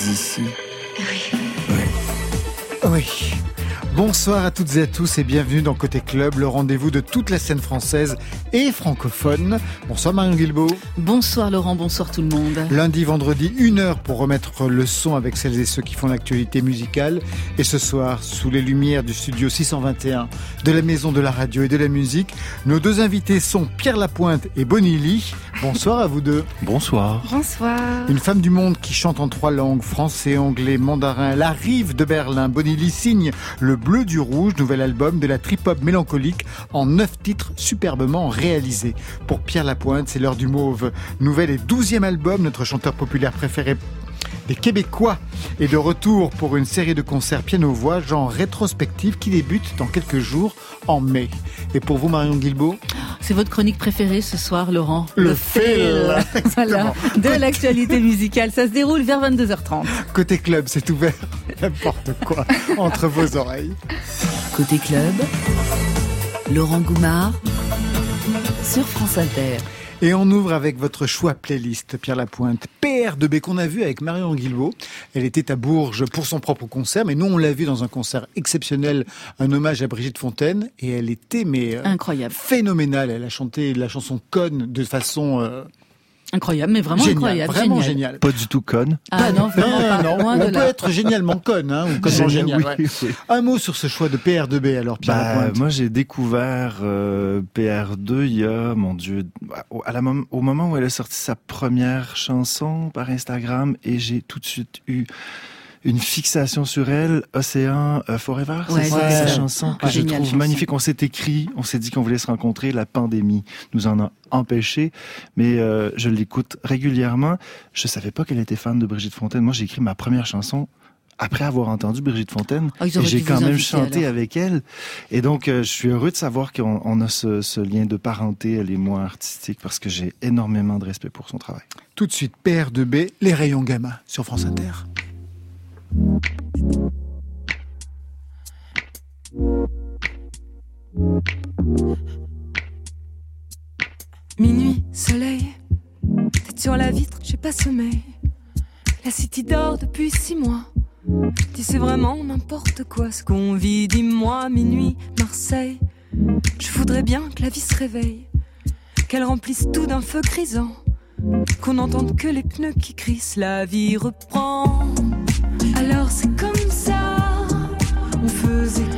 ici. Oui. Oui. Bonsoir à toutes et à tous et bienvenue dans Côté Club, le rendez-vous de toute la scène française et francophone. Bonsoir Marion Guilbault. Bonsoir Laurent, bonsoir tout le monde. Lundi, vendredi, une heure pour remettre le son avec celles et ceux qui font l'actualité musicale. Et ce soir, sous les lumières du studio 621 de la Maison de la Radio et de la Musique, nos deux invités sont Pierre Lapointe et Bonnie Lee. Bonsoir à vous deux. Bonsoir. Bonsoir. Une femme du monde qui chante en trois langues, français, anglais, mandarin. Elle arrive de Berlin. Bonnie Lee signe le Bleu du Rouge, nouvel album de la trip-hop mélancolique en neuf titres superbement réalisés. Pour Pierre Lapointe, c'est l'heure du mauve. Nouvel et douzième album, notre chanteur populaire préféré des Québécois est de retour pour une série de concerts piano-voix, genre rétrospective, qui débute dans quelques jours en mai. Et pour vous, Marion Guilbault? C'est votre chronique préférée ce soir, Laurent. Le. Voilà, de l'actualité musicale. Ça se déroule vers 22h30. Côté club, c'est ouvert n'importe quoi entre vos oreilles. Côté club, Laurent Goumard sur France Inter. Et on ouvre avec votre choix playlist, Pierre Lapointe. PR2B qu'on a vu avec Marion Guilbault. Elle était à Bourges pour son propre concert, mais nous on l'a vu dans un concert exceptionnel, un hommage à Brigitte Fontaine, et elle était mais euh, Incroyable. phénoménale. Elle a chanté la chanson Conne de façon euh, Incroyable, mais vraiment incroyable. vraiment génial. Pas du tout conne. Ah non, vraiment pas. non, on peut là. être génialement conne, hein, ou génial. Oui, ouais. oui. Un mot sur ce choix de PR2B alors, Pierre Bah, moi, j'ai découvert euh, PR2 il y a, mon Dieu, au- à la mom- au moment où elle a sorti sa première chanson par Instagram, et j'ai tout de suite eu une fixation sur elle, Océan euh, Forever, Ouais, c'est ça, c'est sa ça. chanson que Ouais, je trouve chanson. magnifique. On s'est écrit, on s'est dit qu'on voulait se rencontrer, la pandémie nous en a empêché, mais euh, je l'écoute régulièrement. Je savais pas qu'elle était fan de Brigitte Fontaine. Moi, j'ai écrit ma première chanson après avoir entendu Brigitte Fontaine. Ah, ils Et auraient j'ai quand même chanté alors. avec elle. Et donc, euh, je suis heureux de savoir qu'on on a ce, ce lien de parenté, elle et moi, artistique, parce que j'ai énormément de respect pour son travail. Tout de suite, PR2B, les rayons gamma sur France Inter. Minuit, soleil, tête sur la vitre, j'ai pas sommeil. La city dort depuis six mois. Dis c'est vraiment n'importe quoi ce qu'on vit, dis-moi, minuit, Marseille. Je voudrais bien que la vie se réveille, qu'elle remplisse tout d'un feu grisant, qu'on n'entende que les pneus qui crissent, la vie reprend. Alors c'est comme ça, on faisait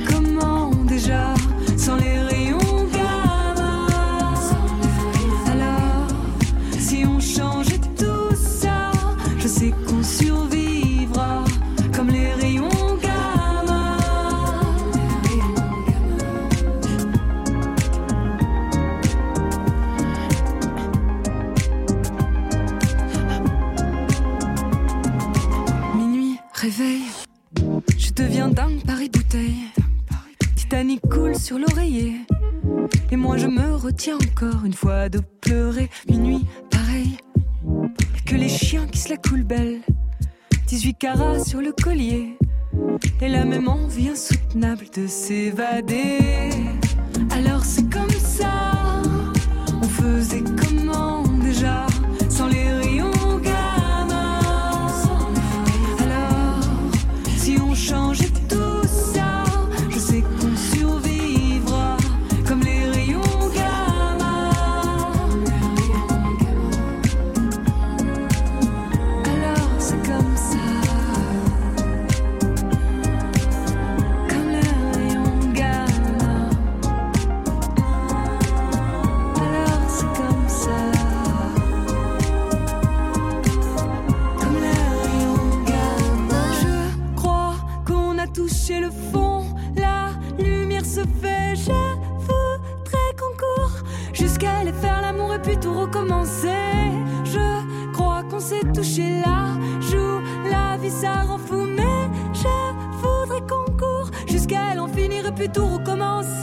deviens dingue Paris bouteille. Titanic coule sur l'oreiller. Et moi je me retiens encore une fois de pleurer. Minuit, pareil. Que les chiens qui se la coulent belle. 18 carats sur le collier. Et la même envie insoutenable de s'évader. Alors c'est comme ça. On faisait comment tout recommencer.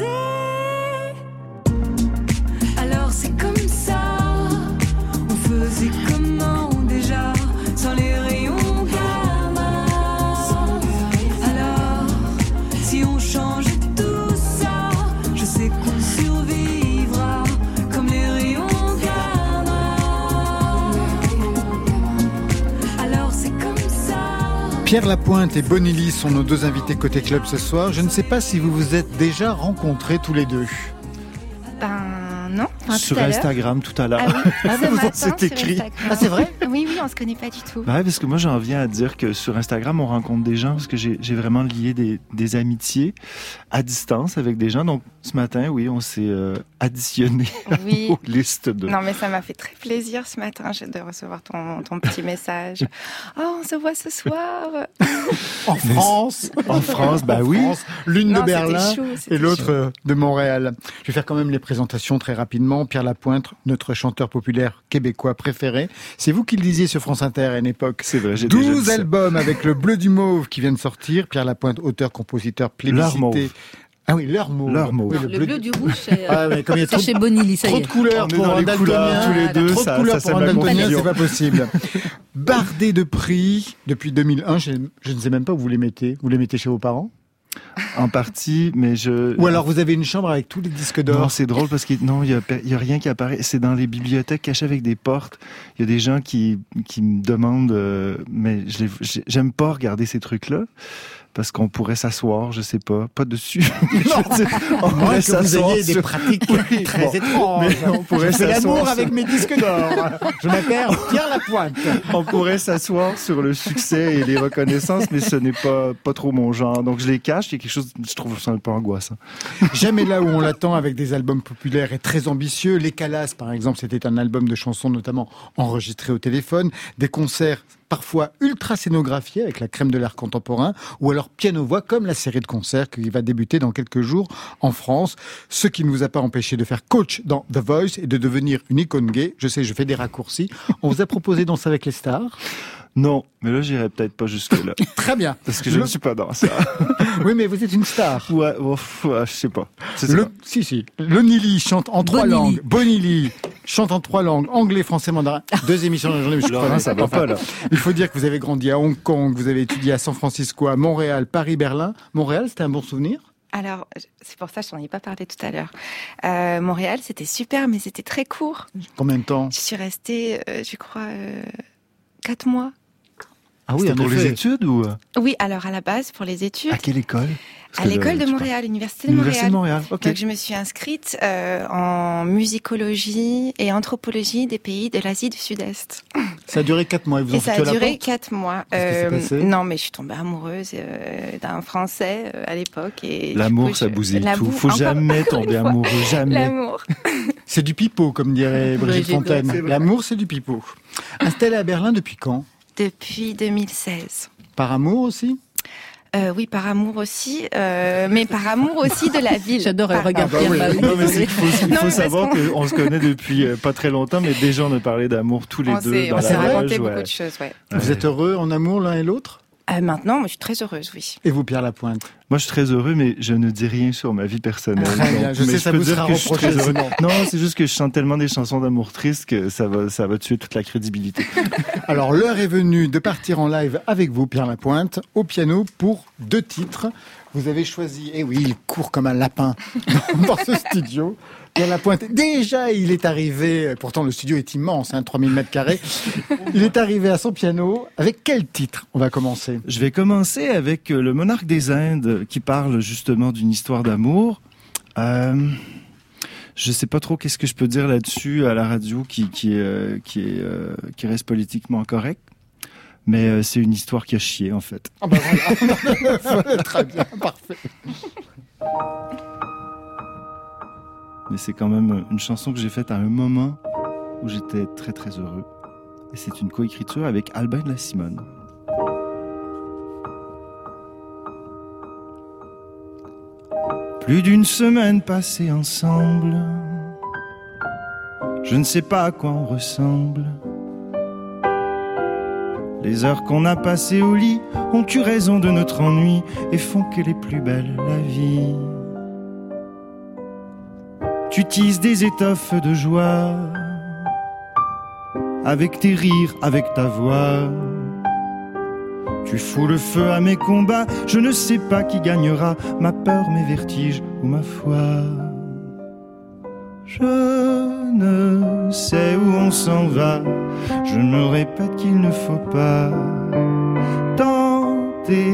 Pierre Lapointe et Bonilly sont nos deux invités côté club ce soir. Je ne sais pas si vous vous êtes déjà rencontrés tous les deux. Non. Enfin, Sur tout à l'heure. Instagram tout à l'heure. Ah oui, ce Vous en matin, s'est sur écrit. Ah, c'est vrai Oui, oui, on se connaît pas du tout. Bah ouais, parce que moi j'en viens à dire que sur Instagram on rencontre des gens parce que j'ai vraiment lié des, des amitiés à distance avec des gens. Donc ce matin, oui, on s'est euh, additionné Oui. aux listes de. Non, mais ça m'a fait très plaisir ce matin de recevoir ton, ton petit message. Oh, on se voit ce soir. En France En France, bah En oui. France, L'une de Berlin chaud, et l'autre de Montréal. Je vais faire quand même les présentations très rapidement. Pierre Lapointe, notre chanteur populaire québécois préféré. C'est vous qui le disiez sur France Inter à une époque. C'est vrai, j'ai déjà dit 12 ça. albums avec le bleu du mauve qui vient de sortir. Pierre Lapointe, auteur, compositeur, plébiscité. Ah oui, leur. Oui, Le bleu du rouge, c'est Ah ouais, comme il y a c'est trop, chez Bonilly, ça y trop est. de couleurs pour un les couleurs daltonien. tous les deux, trop ça- de couleurs ça pour un daltonien, c'est pas possible. Bardé de prix depuis 2001. Je, je ne sais même pas où vous les mettez. Vous les mettez chez vos parents? En partie, mais je. Ou alors vous avez une chambre avec tous les disques d'or Non, c'est drôle parce que non, il y a, y rien qui apparaît. C'est dans les bibliothèques cachées avec des portes. Il y a des gens qui qui me demandent, euh, mais je j'aime pas regarder ces trucs-là parce qu'on pourrait s'asseoir, je sais pas, pas dessus. Je veux dire, on Moi, pourrait s'asseoir ayez des sur- pratiques Oui, très bon. étranges. Mais on pourrait Je fais l'amour sur- avec mes disques d'or. Je m'appelle Pierre Lapointe. on pourrait s'asseoir sur le succès et les reconnaissances, mais ce n'est pas pas trop mon genre. Donc je les cache. Il y a quelque chose, je trouve ça un peu angoissant. Jamais là où on l'attend avec des albums populaires et très ambitieux. Les Calas, par exemple, c'était un album de chansons notamment enregistré au téléphone. Des concerts parfois ultra scénographiés avec la crème de l'art contemporain ou alors piano-voix comme la série de concerts qui va débuter dans quelques jours en France. Ce qui ne vous a pas empêché de faire coach dans The Voice et de devenir une icône gay. Je sais, je fais des raccourcis. On vous a proposé Danser avec les stars. Non, mais là j'irai peut-être pas jusque là Très bien. parce que je Le- ne suis pas dans ça. Oui, mais vous êtes une star. Ouais, ouf, ouais, je sais pas. Le, pas. si, si. Le Nili chante en trois Bonilly. langues. Bonilly chante en trois langues. Anglais, français, mandarin. Deux émissions dans la journée, mais je Laurent, ça va pas là. Il faut dire que vous avez grandi à Hong Kong, vous avez étudié à San Francisco, à Montréal, Paris, Berlin. Montréal, c'était un bon souvenir? Alors, c'est pour ça que je t'en ai pas parlé tout à l'heure. Euh, Montréal, c'était super, mais c'était très court. Combien de temps? Je suis restée, euh, je crois, euh, quatre mois. Ah C'était pour les études ou euh, Oui, alors à la base, pour les études, à quelle école? À l'école euh, de Montréal, l'université de Université de Montréal. Montréal. Ok. Donc je me suis inscrite euh, en musicologie et anthropologie des pays de l'Asie du Sud-Est. Ça a duré quatre mois. Ils vous Et ça a duré quatre mois. Passé? non, mais je suis tombée amoureuse euh, d'un Français euh, à l'époque. et L'amour, ça je- bousille tout. L'amour- Faut jamais tomber amoureux, jamais. L'amour. C'est du pipeau, comme dirait Brigitte Fontaine. L'amour, c'est du pipeau. Installé à Berlin depuis quand? Depuis 2016. Par amour aussi Euh, oui, par amour aussi, euh, mais par amour aussi de la ville. J'adore Par- regarder Ah bah oui. Non, mais il faut, il savoir qu'on se connaît depuis euh, pas très longtemps, mais déjà on a parlé d'amour tous les On deux dans on la s'est raconté beaucoup de choses, ouais. Vous êtes heureux en amour l'un et l'autre? Euh, maintenant, moi, je suis très heureuse, oui. Et vous, Pierre Lapointe Moi, je suis très heureux, mais je ne dis rien sur ma vie personnelle. Très bien, Donc, je mais sais, ça peux vous dire sera que je suis reproché très heureux. sinon. Non, c'est juste que je chante tellement des chansons d'amour tristes que ça va, ça va tuer toute la crédibilité. Alors, l'heure est venue de partir en live avec vous, Pierre Lapointe, au piano pour deux titres. Vous avez choisi, et oui, il court comme un lapin dans ce studio. Pierre Lapointe, déjà, il est arrivé, pourtant le studio est immense, hein, 3000 mètres carrés. Il est arrivé à son piano. Avec quel titre on va commencer? Je vais commencer avec euh, le monarque des Indes qui parle justement d'une histoire d'amour. Euh, je sais pas trop qu'est-ce que je peux dire là-dessus à la radio qui euh, qui est euh, qui reste politiquement correct. Mais euh, c'est une histoire qui a chié en fait. Ah bah voilà. Très bien, parfait. Mais c'est quand même une chanson que j'ai faite à un moment où j'étais très très heureux. Et c'est une coécriture avec Albin la Simone. Plus d'une semaine passée ensemble. Je ne sais pas à quoi on ressemble. Les heures qu'on a passées au lit ont eu raison de notre ennui et font qu'elle est plus belle la vie. Tu tisses des étoffes de joie avec tes rires, avec ta voix. Tu fous le feu à mes combats, je ne sais pas qui gagnera, ma peur, mes vertiges ou ma foi. Je ne sais où on s'en va, je me répète qu'il ne faut pas. Tenter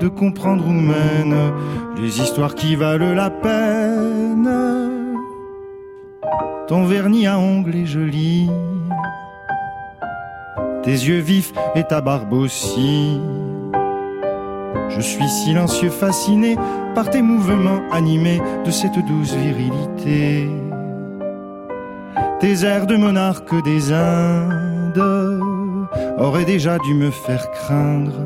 de comprendre où mènent les histoires qui valent la peine. Ton vernis à ongles est joli, tes yeux vifs et ta barbe aussi. Je suis silencieux, fasciné par tes mouvements animés de cette douce virilité. Tes airs de monarque des Indes auraient déjà dû me faire craindre.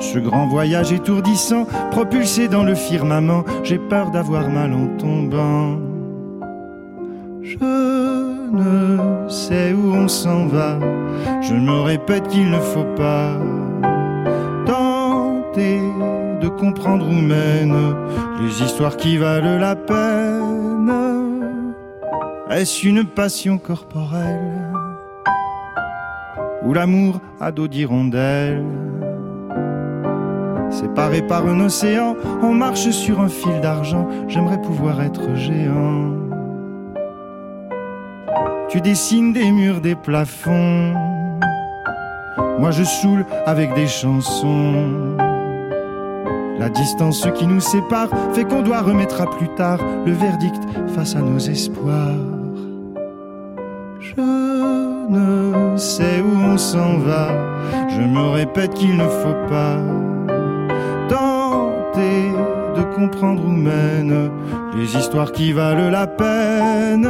Ce grand voyage étourdissant, propulsé dans le firmament, j'ai peur d'avoir mal en tombant. Je ne sais où on s'en va, je me répète qu'il ne faut pas tenter de comprendre où mènent les histoires qui valent la peine. Est-ce une passion corporelle ou l'amour à dos d'hirondelle? Séparé par un océan, on marche sur un fil d'argent, j'aimerais pouvoir être géant. Tu dessines des murs, des plafonds, moi je saoule avec des chansons. La distance qui nous sépare fait qu'on doit remettre à plus tard le verdict face à nos espoirs. Je ne sais où on s'en va, je me répète qu'il ne faut pas comprendre où mènent les histoires qui valent la peine.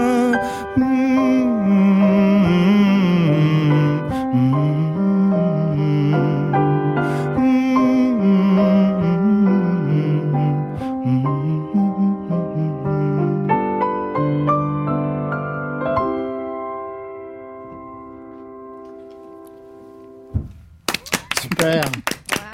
Super.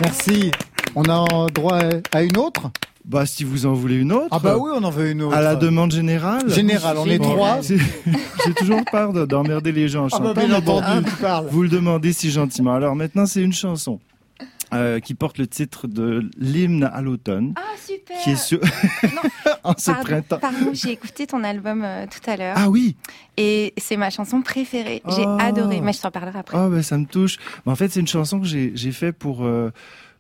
Merci. On a droit à une autre? Bah, si vous en voulez une autre. Ah bah oui, on en veut une autre. À la demande générale. Générale, on est Bon, trois. J'ai toujours peur de- d'emmerder les gens en Ah bah chantant. bien bon, entendu, tu parles. Vous le demandez si gentiment. Alors maintenant, c'est une chanson euh, qui porte le titre de l'hymne à l'automne, Ah, super qui est sur en ce Pardon, printemps. pardon, j'ai écouté ton album euh, tout à l'heure Ah oui. et c'est ma chanson préférée. J'ai Oh. adoré, mais je t'en parlerai après. Oh ben ça me touche. Mais en fait, c'est une chanson que j'ai j'ai fait pour euh,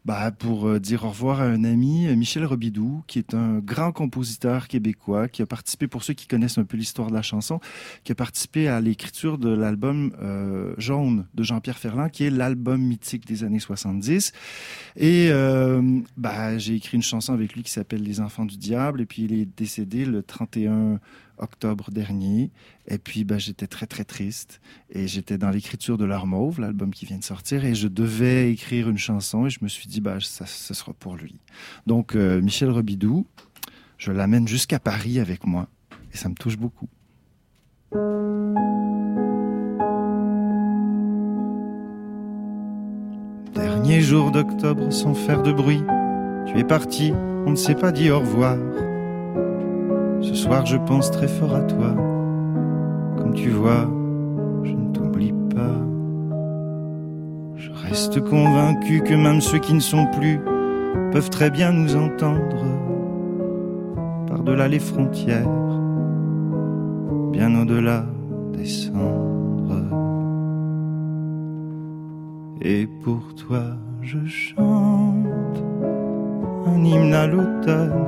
bah, pour euh, dire au revoir à un ami, euh, Michel Robidoux, qui est un grand compositeur québécois, qui a participé, pour ceux qui connaissent un peu l'histoire de la chanson, qui a participé à l'écriture de l'album euh, Jaune de Jean-Pierre Ferland, qui est l'album mythique des années 70. Et bah, j'ai écrit une chanson avec lui qui s'appelle Les Enfants du Diable, et puis il est décédé le 31 octobre dernier. Et puis, bah, j'étais très, très triste. Et j'étais dans l'écriture de Mauve, l'album qui vient de sortir, et je devais écrire une chanson, et je me suis dit, bah, ça, sera pour lui. Donc, euh, Michel Robidoux, je l'amène jusqu'à Paris avec moi, et ça me touche beaucoup. Dernier jour d'octobre sans faire de bruit, tu es parti, on ne s'est pas dit au revoir. Ce soir, je pense très fort à toi. Comme tu vois, je ne t'oublie pas. Je reste convaincu que même ceux qui ne sont plus peuvent très bien nous entendre par-delà les frontières, bien au-delà des cendres. Et pour toi, je chante un hymne à l'automne.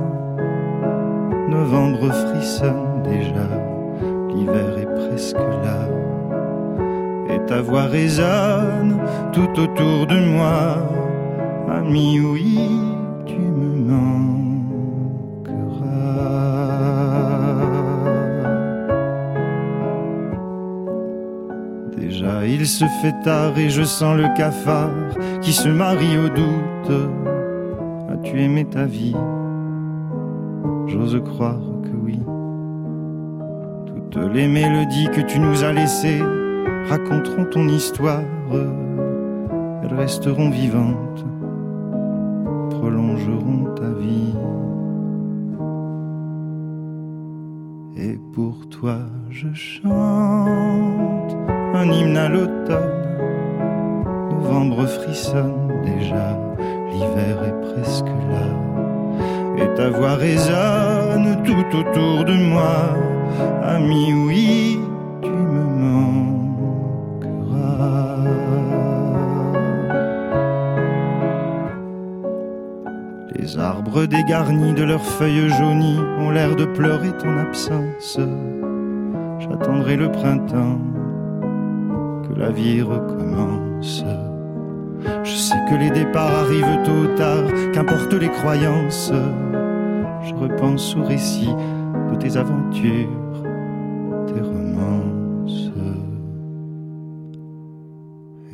Novembre frissonne déjà, l'hiver est presque là. Et ta voix résonne tout autour de moi. Ami, oui, tu me manqueras. Déjà, il se fait tard et je sens le cafard qui se marie au doute. As-tu aimé ta vie? J'ose croire que oui. Toutes les mélodies que tu nous as laissées raconteront ton histoire. Elles resteront vivantes, prolongeront ta vie. Et pour toi, je chante un hymne à l'automne. Novembre frissonne déjà, l'hiver est presque là. Et ta voix résonne tout autour de moi. Ami, oui, tu me manqueras. Les arbres dégarnis de leurs feuilles jaunies ont l'air de pleurer ton absence. J'attendrai le printemps, que la vie recommence. Je sais que les départs arrivent tôt ou tard, qu'importe les croyances. Je repense aux récits de tes aventures, tes romances.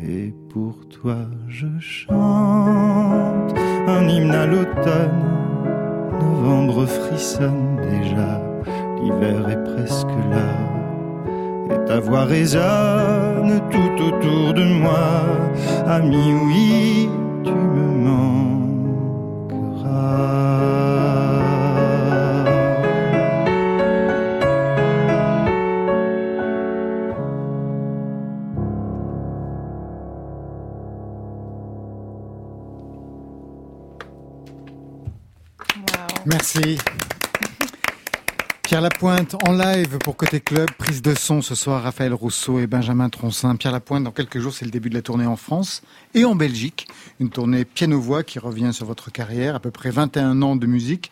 Et pour toi, je chante un hymne à l'automne. Novembre frissonne déjà, l'hiver est presque là. Et ta voix résonne tout autour de moi. Ami, oui, Lapointe en live pour Côté Club, prise de son ce soir, Raphaël Rousseau et Benjamin Troncin. Pierre Lapointe, dans quelques jours, c'est le début de la tournée en France et en Belgique. Une tournée piano-voix qui revient sur votre carrière, à peu près 21 ans de musique.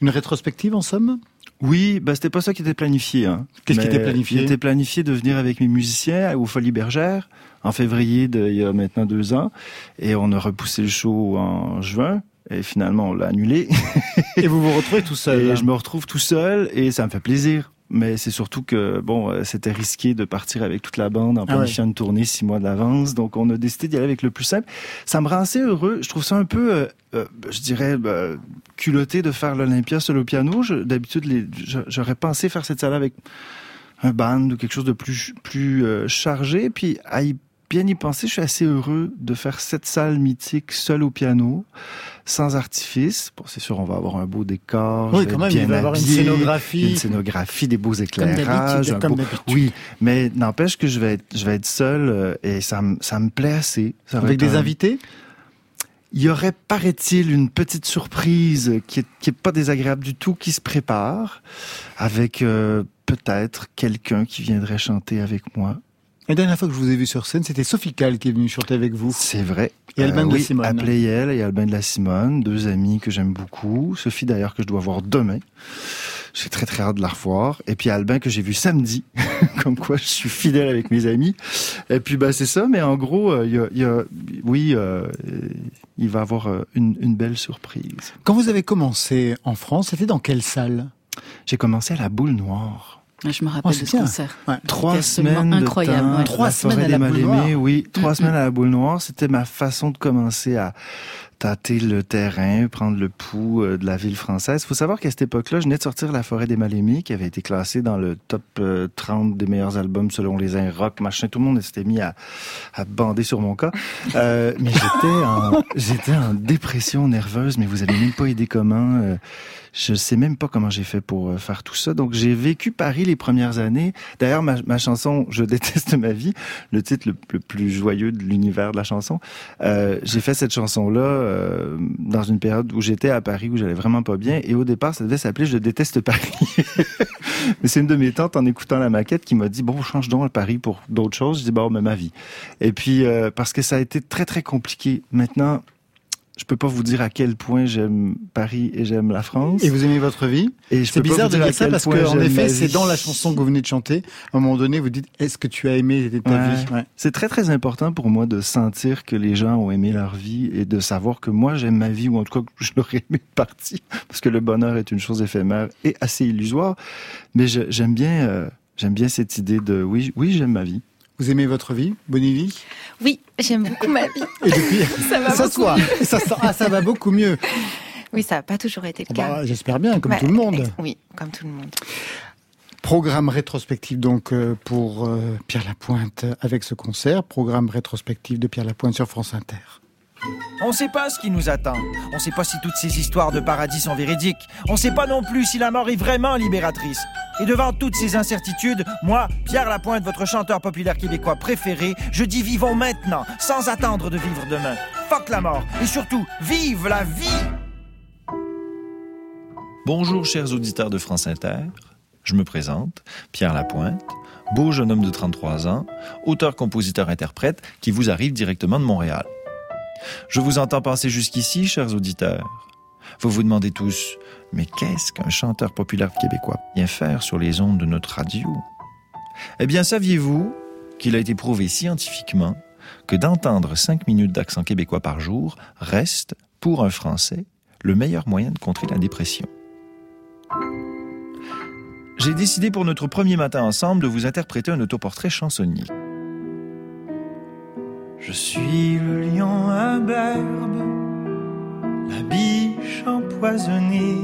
Une rétrospective en somme? Oui, bah c'était pas ça qui était planifié. Hein. Qu'est-ce qui était planifié? Il était planifié de venir avec mes musiciens aux Folies Bergères en février de, il y a maintenant deux ans, et on a repoussé le show en juin. Et finalement, on l'a annulé. Et vous vous retrouvez tout seul. Et hein je me retrouve tout seul et ça me fait plaisir. Mais c'est surtout que bon, euh, c'était risqué de partir avec toute la bande en Ah ouais. planifiant une tournée six mois d'avance. Donc on a décidé d'y aller avec le plus simple. Ça me rend assez heureux. Je trouve ça un peu, euh, euh, je dirais, bah, culotté de faire l'Olympia seul au piano. D'habitude, j'aurais pensé faire cette salle avec un band ou quelque chose de plus plus chargé. Puis à y bien y penser, je suis assez heureux de faire cette salle mythique seul au piano, sans artifice. Bon, c'est sûr, on va avoir un beau décor. Oui, quand même, il bien va y avoir une scénographie. une scénographie, des beaux éclairages. d'habitude, un comme beau- d'habitude. Oui, mais n'empêche que je vais être, je vais être seul euh, et ça, me- ça me plaît assez. Ça Avec des un- invités? Il y aurait, paraît-il, une petite surprise qui est, qui est pas désagréable du tout, qui se prépare, avec euh, peut-être quelqu'un qui viendrait chanter avec moi. La dernière fois que je vous ai vu sur scène, c'était Sophie Cal qui est venue chanter avec vous. C'est vrai. Et Albin de oui, Simone. À Playel et Albin de la Simone, deux amis que j'aime beaucoup. Sophie d'ailleurs que je dois voir demain. J'ai très très hâte de la revoir. Et puis Albin que j'ai vu samedi. Comme quoi je suis fidèle avec mes amis. Et puis bah c'est ça, mais en gros, euh, il y, a, il y a- oui, euh, il va avoir euh, une, une belle surprise. Quand vous avez commencé en France, c'était dans quelle salle? J'ai commencé à la boule noire. Je me Oh, rappelle c'est de ce bien. concert. Ouais. Trois semaines incroyable, de temps, ouais. Trois la semaines forêt à la boule noire. oui, trois Mm, semaines à la boule noire. C'était ma façon de commencer à tâter le terrain, prendre le pouls euh, de la ville française. faut savoir qu'à cette époque-là, je venais de sortir La forêt des Mal-Aimés, qui avait été classée dans le top euh, 30 des meilleurs albums selon les uns rock, machin. Tout le monde s'était mis à, à bander sur mon cas. Euh, mais j'étais en, j'étais en dépression nerveuse, mais vous avez même pas idée comment. euh, je sais même pas comment j'ai fait pour euh, faire tout ça. Donc j'ai vécu Paris les premières années. D'ailleurs, ma, chanson Je déteste ma vie, le titre le, plus joyeux de l'univers de la chanson, euh, j'ai fait cette chanson-là euh, dans une période où j'étais à Paris, où j'allais vraiment pas bien. Et au départ, ça devait s'appeler Je déteste Paris. mais c'est une de mes tantes, en écoutant la maquette, qui m'a dit, bon, change donc le Paris pour d'autres choses. Je dis, bon, mais ma vie. Et puis, euh, parce que ça a été très, très compliqué. Maintenant, je peux pas vous dire à quel point j'aime Paris et j'aime la France. Et vous aimez votre vie Et C'est bizarre de dire ça parce qu'en effet, c'est dans la chanson que vous venez de chanter. À un moment donné, vous dites Est-ce que tu as aimé ta Ouais. vie? Ouais. C'est très très important pour moi de sentir que les gens ont aimé leur vie et de savoir que moi j'aime ma vie ou en tout cas que je l'aurais aimé partie parce que le bonheur est une chose éphémère et assez illusoire. Mais j'aime bien euh, j'aime bien cette idée de oui oui j'aime ma vie. Vous aimez votre vie, Bonnie Oui, j'aime beaucoup ma vie. Et depuis, Ça va beaucoup s'asseoir. Ça, ah, ça va beaucoup mieux. Oui, ça n'a pas toujours été le cas. Bah, J'espère bien, comme tout le monde. Oui, comme tout le monde. Programme rétrospectif donc euh, pour euh, Pierre Lapointe avec ce concert. Programme rétrospectif de Pierre Lapointe sur France Inter. On ne sait pas ce qui nous attend. On ne sait pas si toutes ces histoires de paradis sont véridiques. On ne sait pas non plus si la mort est vraiment libératrice. Et devant toutes ces incertitudes, moi, Pierre Lapointe, votre chanteur populaire québécois préféré, je dis vivons maintenant, sans attendre de vivre demain. Fuck la mort. Et surtout, vive la vie Bonjour chers auditeurs de France Inter. Je me présente, Pierre Lapointe, beau jeune homme de 33 ans, auteur, compositeur, interprète, qui vous arrive directement de Montréal. Je vous entends penser jusqu'ici, chers auditeurs. Vous vous demandez tous, mais qu'est-ce qu'un chanteur populaire québécois vient faire sur les ondes de notre radio? Eh bien, saviez-vous qu'il a été prouvé scientifiquement que d'entendre 5 minutes d'accent québécois par jour reste, pour un Français, le meilleur moyen de contrer la dépression? J'ai décidé pour notre premier matin ensemble de vous interpréter un autoportrait chansonnier. Je suis le lion imberbe, la biche empoisonnée.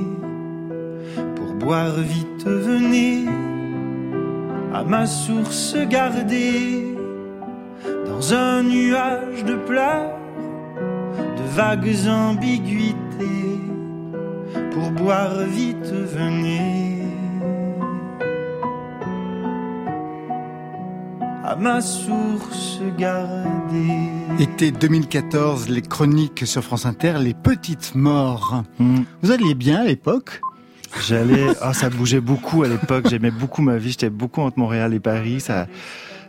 Pour boire vite, venez à ma source gardée, dans un nuage de pleurs, de vagues ambiguïtés. Pour boire vite, venez. Ma source gardée. Été 2014, les chroniques sur France Inter, les petites morts. Hmm. Vous alliez bien à l'époque? J'allais, ah, ça bougeait beaucoup à l'époque. J'aimais beaucoup ma vie. J'étais beaucoup entre Montréal et Paris. Ça,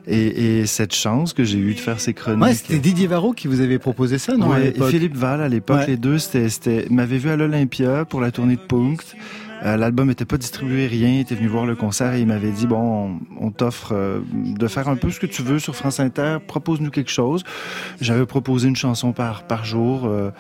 et, et cette chance que j'ai eue de faire ces chroniques. Ouais, c'était Didier Varro qui vous avait proposé ça, non à Ouais, et Philippe Val à l'époque, Ouais. les deux, c'était, c'était, m'avait vu à l'Olympia pour la tournée de Punkt. Euh, l'album n'était pas distribué, rien. Il était venu voir le concert et il m'avait dit bon, on, t'offre euh, de faire un peu ce que tu veux sur France Inter. Propose-nous quelque chose. J'avais proposé une chanson par par jour. euh,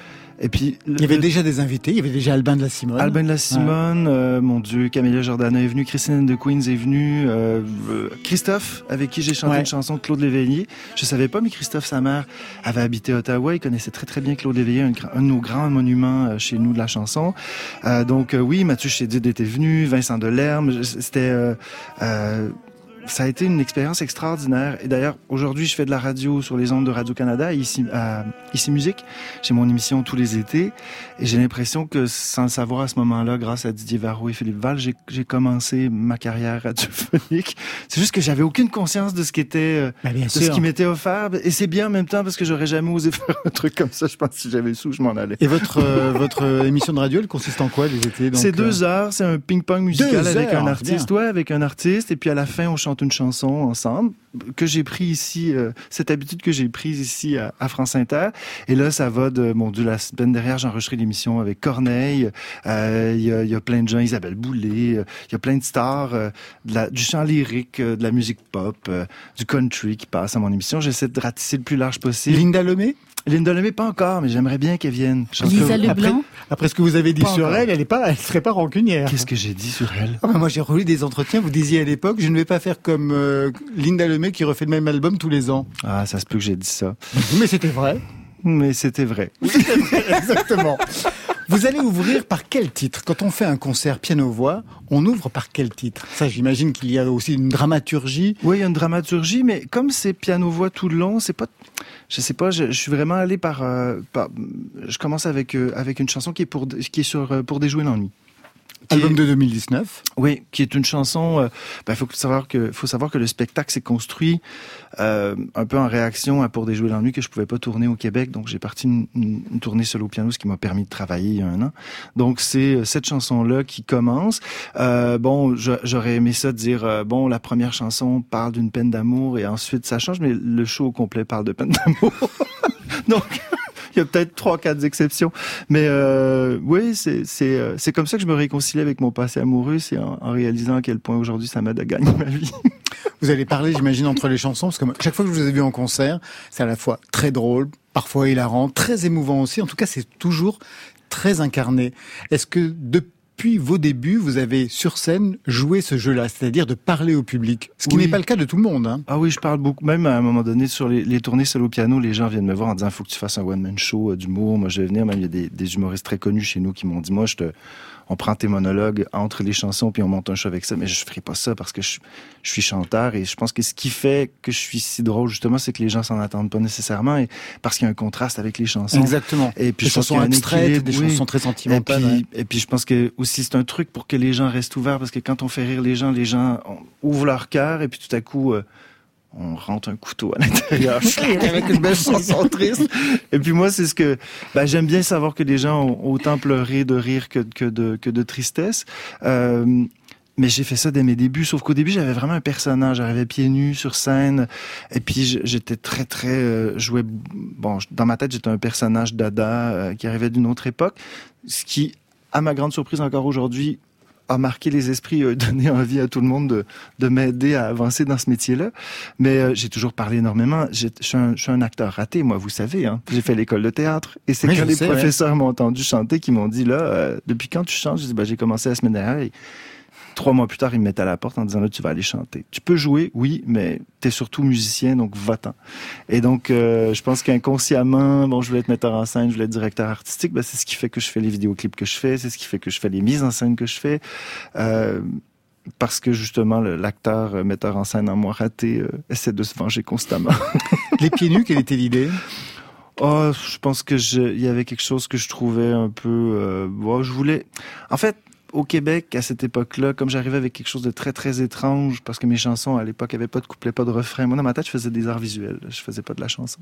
et puis Il y avait déjà des invités, il y avait déjà Albin de la Simone. Albin de la Simone, euh, mon Dieu, Camélia Jordana est venue, Christine the Queens est venue, euh, euh, Christophe, avec qui j'ai chanté Ouais. une chanson de Claude Léveillé. Je savais pas, mais Christophe, sa mère, avait habité à Ottawa. Il connaissait très très bien Claude Léveillé, un, un de nos grands monuments euh, chez nous de la chanson. Euh, donc euh, oui, Mathieu Chédid était venu, Vincent Delerme. C'était euh, euh, ça a été une expérience extraordinaire. Et d'ailleurs, aujourd'hui, je fais de la radio sur les ondes de Radio-Canada, ici, à Ici Musique. J'ai mon émission tous les étés. Et j'ai l'impression que, sans le savoir à ce moment-là, grâce à Didier Varro et Philippe Val, j'ai j'ai commencé ma carrière radiophonique. C'est juste que j'avais aucune conscience de ce qui était, euh, bien de ce qui m'était offert. Et c'est bien en même temps parce que j'aurais jamais osé faire un truc comme ça. Je pense que si j'avais sous, je m'en allais. Et votre euh, votre euh, émission de radio, elle consiste en quoi les étés? C'est deux heures, c'est un ping-pong musical Deux avec heures, un artiste, ouais, avec un artiste, et puis à la fin on chante une chanson ensemble que j'ai pris ici, euh, cette habitude que j'ai prise ici à, France Inter. Et là, ça va de, mon Dieu, la semaine dernière, j'ai enregistré l'émission avec Corneille. Euh, Il y, a, plein de gens, Isabelle Boulay, euh, il y a plein de stars, de du chant lyrique, de la musique pop, du country qui passe à mon émission. J'essaie de ratisser le plus large possible. Linda Lemay Linda Lemay, pas encore, mais j'aimerais bien qu'elle vienne. Lisa que- Leblanc. après, après ce que vous avez dit Pas sur encore. elle, elle est pas, elle serait pas rancunière. Qu'est-ce que j'ai dit sur elle? Ah bah moi j'ai relu des entretiens, vous disiez à l'époque, je ne vais pas faire comme euh, Linda Lemay qui refait le même album tous les ans. Ah, ça se peut que j'ai dit ça. Mais c'était vrai. Mais c'était vrai. Exactement. Vous allez ouvrir par quel titre? Quand on fait un concert piano-voix, on ouvre par quel titre? Ça, j'imagine qu'il y a aussi une dramaturgie. Oui, il y a une dramaturgie, mais comme c'est piano-voix tout le long, c'est pas. Je sais pas, je, je suis vraiment allé par, euh, par- Je commence avec euh, avec une chanson qui est pour qui est sur euh, pour déjouer l'ennui. Album est- de 2019. Oui, qui est une chanson. Il ben, faut savoir que faut savoir que le spectacle s'est construit euh, un peu en réaction à pour déjouer l'ennui que je pouvais pas tourner au Québec, donc j'ai parti une, une, tournée solo piano, ce qui m'a permis de travailler il y a un an. Donc c'est euh, cette chanson là qui commence. Euh, bon, j'aurais aimé ça dire euh, bon la première chanson parle d'une peine d'amour et ensuite ça change, mais le show au complet parle de peine d'amour. donc il y a peut-être trois, quatre exceptions. Mais euh, oui, c'est c'est euh, c'est comme ça que je me réconcilie avec mon passé amoureux, c'est en réalisant à quel point aujourd'hui ça m'aide à gagner ma vie. Vous allez parler, j'imagine, entre les chansons, parce que chaque fois que je vous ai vu en concert, c'est à la fois très drôle, parfois hilarant, très émouvant aussi. En tout cas, c'est toujours très incarné. Est-ce que depuis vos débuts, vous avez sur scène joué ce jeu-là, c'est-à-dire de parler au public? Ce qui Oui. n'est pas le cas de tout le monde. Hein. Ah oui, je parle beaucoup. Même à un moment donné, sur les, les tournées solo piano, les gens viennent me voir en disant faut que tu fasses un one-man show euh, d'humour. Moi, je vais venir. Même il y a des, des humoristes très connus chez nous qui m'ont dit moi, je te, on prend tes monologues entre les chansons puis on monte un show avec ça. Mais je ferai pas ça parce que je, je suis chanteur et je pense que ce qui fait que je suis si drôle justement, c'est que les gens s'en attendent pas nécessairement et parce qu'il y a un contraste avec les chansons. Exactement. Et puis Des je chansons abstraites, des oui. chansons très Et sentimentales. puis, ouais. et puis je pense que aussi c'est un truc pour que les gens restent ouverts parce que quand on fait rire les gens, les gens ouvrent leur cœur et puis tout à coup euh, on rentre un couteau à l'intérieur avec une belle chanson triste. Et puis moi c'est ce que ben, j'aime bien savoir que les gens ont autant pleuré de rire que, que de que de tristesse. Euh, mais j'ai fait ça dès mes débuts, sauf qu'au début j'avais vraiment un personnage, j'arrivais pieds nus sur scène, et puis j'étais très très euh, jouais. Bon, dans ma tête j'étais un personnage dada euh, qui arrivait d'une autre époque, ce qui à ma grande surprise encore aujourd'hui, a marqué les esprits, euh, donné envie à tout le monde de, de m'aider à avancer dans ce métier-là. Mais euh, j'ai toujours parlé énormément. Je suis un, un, acteur raté, moi, vous savez. Hein. J'ai fait l'école de théâtre. Et c'est quand les professeurs m'ont entendu chanter qui m'ont dit, là, euh, depuis quand tu chantes? Je dis, bah, j'ai commencé la semaine dernière. Trois mois plus tard, ils me mettent à la porte en disant là, tu vas aller chanter. Tu peux jouer, oui, mais tu es surtout musicien, donc va-t'en. Et donc, euh, je pense qu'inconsciemment, bon, je voulais être metteur en scène, je voulais être directeur artistique, ben, c'est ce qui fait que je fais les vidéoclips que je fais, c'est ce qui fait que je fais les mises en scène que je fais. Euh, parce que justement l'acteur euh, metteur en scène en moi raté euh, essaie de se venger constamment. les pieds nus, quelle était l'idée? Oh, je pense que il y avait quelque chose que je trouvais un peu. Euh, bon, je voulais. En fait, au Québec, à cette époque-là, comme j'arrivais avec quelque chose de très, très étrange, parce que mes chansons, à l'époque, n'avaient pas de couplet, pas de refrain. Moi, dans ma tête, je faisais des arts visuels. Je faisais pas de la chanson.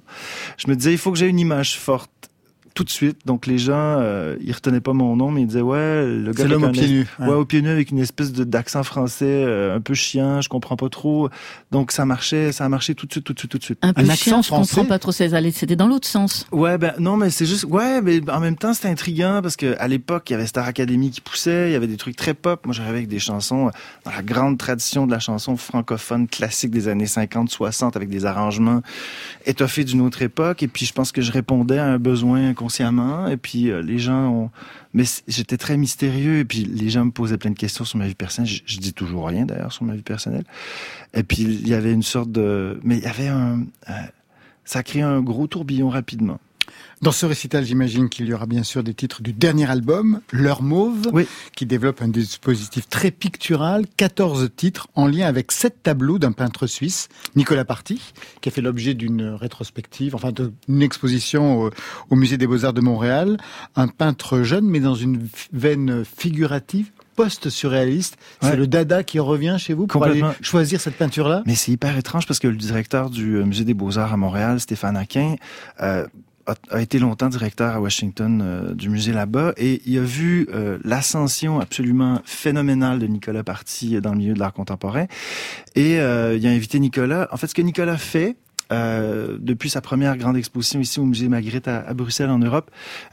Je me disais, il faut que j'ai une image forte tout de suite. Donc les gens, euh, ils retenaient pas mon nom, mais ils disaient ouais, le gars l'homme au pied nu. Ouais. au pied nu avec une espèce de d'accent français euh, un peu chiant, je comprends pas trop. Donc ça marchait, ça a marché tout de suite, tout de suite, tout de suite. Un peu chiant, je comprends pas trop. C'était dans l'autre sens. Ouais, ben non, mais c'est juste ouais, mais en même temps c'était intriguant parce que à l'époque il y avait Star Academy qui poussait, il y avait des trucs très pop. Moi j'arrivais avec des chansons dans la grande tradition de la chanson francophone classique des années 50, 60 avec des arrangements étoffés d'une autre époque. Et puis je pense que je répondais à un besoin consciemment. Et puis euh, les gens ont... Mais j'étais très mystérieux. Et puis les gens me posaient plein de questions sur ma vie personnelle. Je, dis toujours rien d'ailleurs sur ma vie personnelle. Et puis il y avait une sorte de... Mais il y avait un... Euh, ça a créé un gros tourbillon rapidement. Dans ce récital, j'imagine qu'il y aura bien sûr des titres du dernier album, L'heure mauve, qui développe un dispositif très pictural, 14 titres en lien avec sept tableaux d'un peintre suisse, Nicolas Party, qui a fait l'objet d'une rétrospective, enfin d'une exposition au, Musée des Beaux-Arts de Montréal. Un peintre jeune, mais dans une veine figurative, post-surréaliste. C'est le dada qui revient chez vous pour aller choisir cette peinture-là? Mais c'est hyper étrange parce que le directeur du Musée des Beaux-Arts à Montréal, Stéphane Aquin, euh, a, été longtemps directeur à Washington euh, du musée là-bas et il a vu euh, l'ascension absolument phénoménale de Nicolas Party dans le milieu de l'art contemporain et euh, il a invité Nicolas. En fait, ce que Nicolas fait, euh, depuis sa première grande exposition ici au musée Magritte à, Bruxelles en Europe,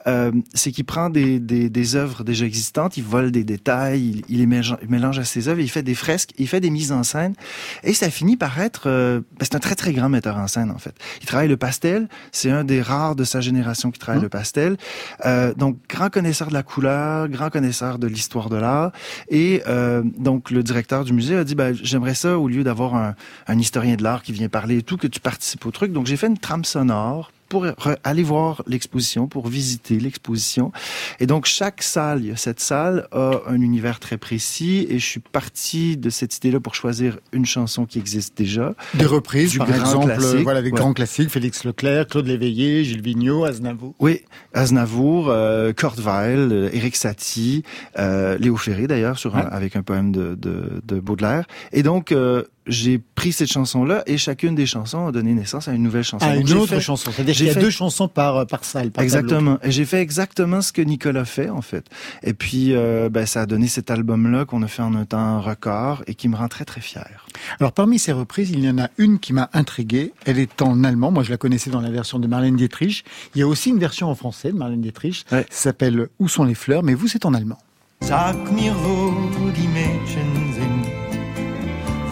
euh, c'est qu'il prend des, des, des, œuvres déjà existantes, il vole des détails, il, il les mélange, à ses œuvres, il fait des fresques, il fait des mises en scène, et ça finit par être... Euh, ben, c'est un très très grand metteur en scène en fait. Il travaille le pastel, c'est un des rares de sa génération qui travaille mmh. le pastel. Euh, donc grand connaisseur de la couleur, grand connaisseur de l'histoire de l'art, et euh, donc le directeur du musée a dit ben, j'aimerais ça au lieu d'avoir un, un historien de l'art qui vient parler et tout, que tu participes au truc. Donc j'ai fait une trame sonore pour aller voir l'exposition, pour visiter l'exposition. Et donc, chaque salle, cette salle a un univers très précis et je suis parti de cette idée-là pour choisir une chanson qui existe déjà. Des reprises, par exemple, voilà, des grands classiques, Félix Leclerc, Claude Léveillé, Gilles Vigneault, Aznavour. Oui, Aznavour, euh, Kurt Weill, euh, Eric Satie, euh, Léo Ferré d'ailleurs, sur avec un poème de, de, de Baudelaire. Et donc, euh, j'ai pris cette chanson-là et chacune des chansons a donné naissance à une nouvelle chanson. À une autre chanson. C'est-à-dire qu'il y a deux chansons par, par salle. Par exactement. Et j'ai fait exactement ce que Nicolas fait, en fait. Et puis, euh, ben, ça a donné cet album-là qu'on a fait en un temps record et qui me rend très, très fier. Alors, parmi ces reprises, il y en a une qui m'a intrigué. Elle est en allemand. Moi, je la connaissais dans la version de Marlène Dietrich. Il y a aussi une version en français de Marlène Dietrich. Ça s'appelle Où sont les fleurs? Mais vous, c'est en allemand. Sag mir, wo die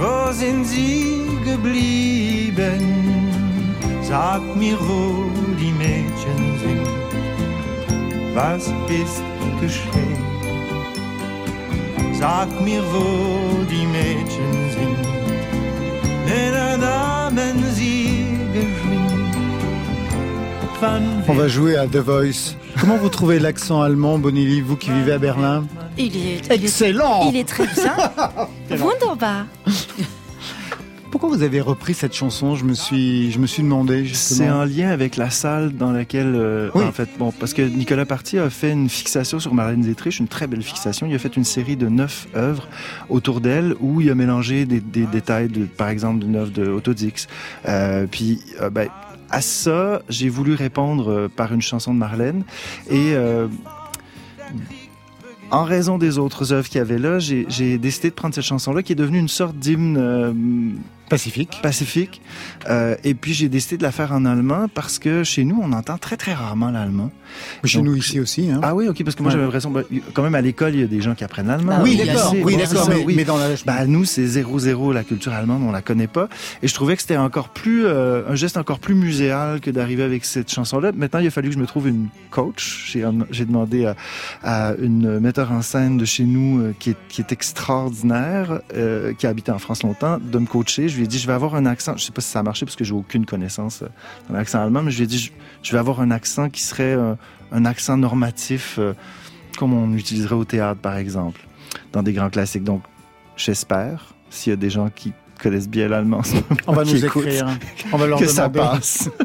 Wo sind sie geblieben? Sag mir, wo die Mädchen sind. Was ist geschehen? Sag mir, wo die Mädchen sind. Denn Namen sie geschwind. On va jouer à The Voice. Comment vous trouvez l'accent allemand, Bonilly, vous qui vivez à Berlin? Il est excellent. Il est, très bien. Wunderbar. Pourquoi vous avez repris cette chanson? Je me suis, je me suis demandé. C'est en lien avec la salle dans laquelle, euh, en fait, bon, parce que Nicolas Party a fait une fixation sur Marlène Dietrich, une très belle fixation. Il a fait une série de neuf œuvres autour d'elle où il a mélangé des, détails, de, par exemple, d'une œuvre de Otto Dix. Euh, puis, euh, ben, à ça, j'ai voulu répondre par une chanson de Marlène et en raison des autres œuvres qu'il y avait là, j'ai décidé de prendre cette chanson-là qui est devenue une sorte d'hymne Pacifique. Pacifique. Euh, et puis j'ai décidé de la faire en allemand parce que chez nous, on entend très très rarement l'allemand. Chez Donc, nous ici aussi. Hein. Ah oui, ok, parce que moi j'avais l'impression, bah, quand même à l'école, il y a des gens qui apprennent l'allemand. Ah oui, d'accord. Oui, d'accord. Mais, oui. mais dans la. Bah, nous, c'est 0-0, la culture allemande, on la connaît pas. Et je trouvais que c'était encore plus, euh, un geste encore plus muséal que d'arriver avec cette chanson-là. Maintenant, il a fallu que je me trouve une coach. J'ai, j'ai demandé à, à une metteur en scène de chez nous euh, qui, est, qui est extraordinaire, euh, qui a habité en France longtemps, de me coacher. Je lui ai dit, je vais avoir un accent. Je sais pas si ça a marché parce que j'ai aucune connaissance euh, dans l'accent allemand, mais je lui ai dit, je, vais avoir un accent qui serait euh, un accent normatif, euh, comme on utiliserait au théâtre, par exemple, dans des grands classiques. Donc, j'espère, s'il y a des gens qui connaissent bien l'allemand, en ce moment, On va nous écrire. On va leur que ça passe.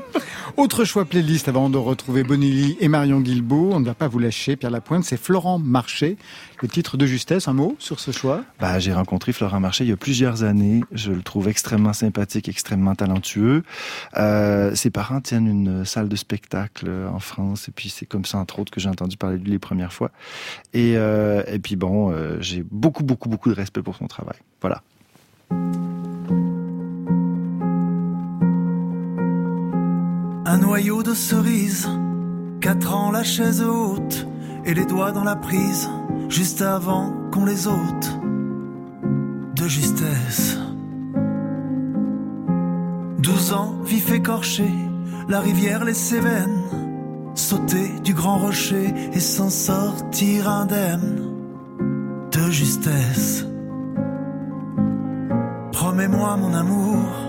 Autre choix playlist avant de retrouver Bonilly et Marion Guilbault. On ne va pas vous lâcher, Pierre Lapointe. C'est Florent Marché. Le titre de justesse, un mot sur ce choix? Bah, j'ai rencontré Florent Marché il y a plusieurs années. Je le trouve extrêmement sympathique, extrêmement talentueux. Euh, ses parents tiennent une salle de spectacle en France, et puis c'est comme ça, entre autres, que j'ai entendu parler de lui les premières fois. Et, euh, et puis bon, euh, j'ai beaucoup, beaucoup, beaucoup de respect pour son travail. Voilà. Un noyau de cerise, quatre ans la chaise haute et les doigts dans la prise, juste avant qu'on les ôte de justesse. Douze ans, vif écorché, la rivière les Cévennes, sauter du grand rocher et s'en sortir indemne de justesse. Promets-moi mon amour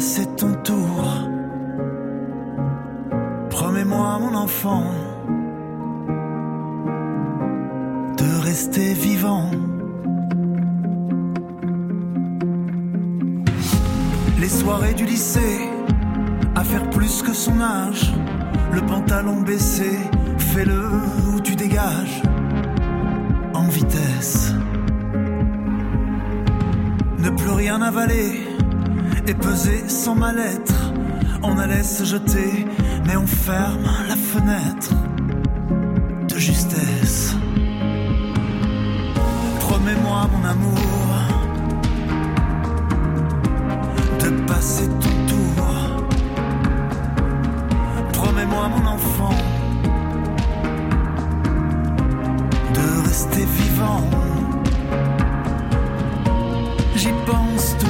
passer ton tour. Promets-moi, mon enfant, de rester vivant. Les soirées du lycée, à faire plus que son âge, le pantalon baissé, fais-le ou tu dégages, en vitesse. Ne plus rien avaler et peser sans mal-être. On allait se jeter, mais on ferme la fenêtre de justesse. Promets-moi, mon amour, de passer ton tour. Promets-moi, mon enfant, de rester vivant. J'y pense tout